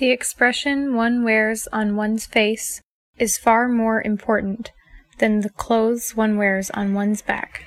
The expression one wears on one's face is far more important than the clothes one wears on one's back.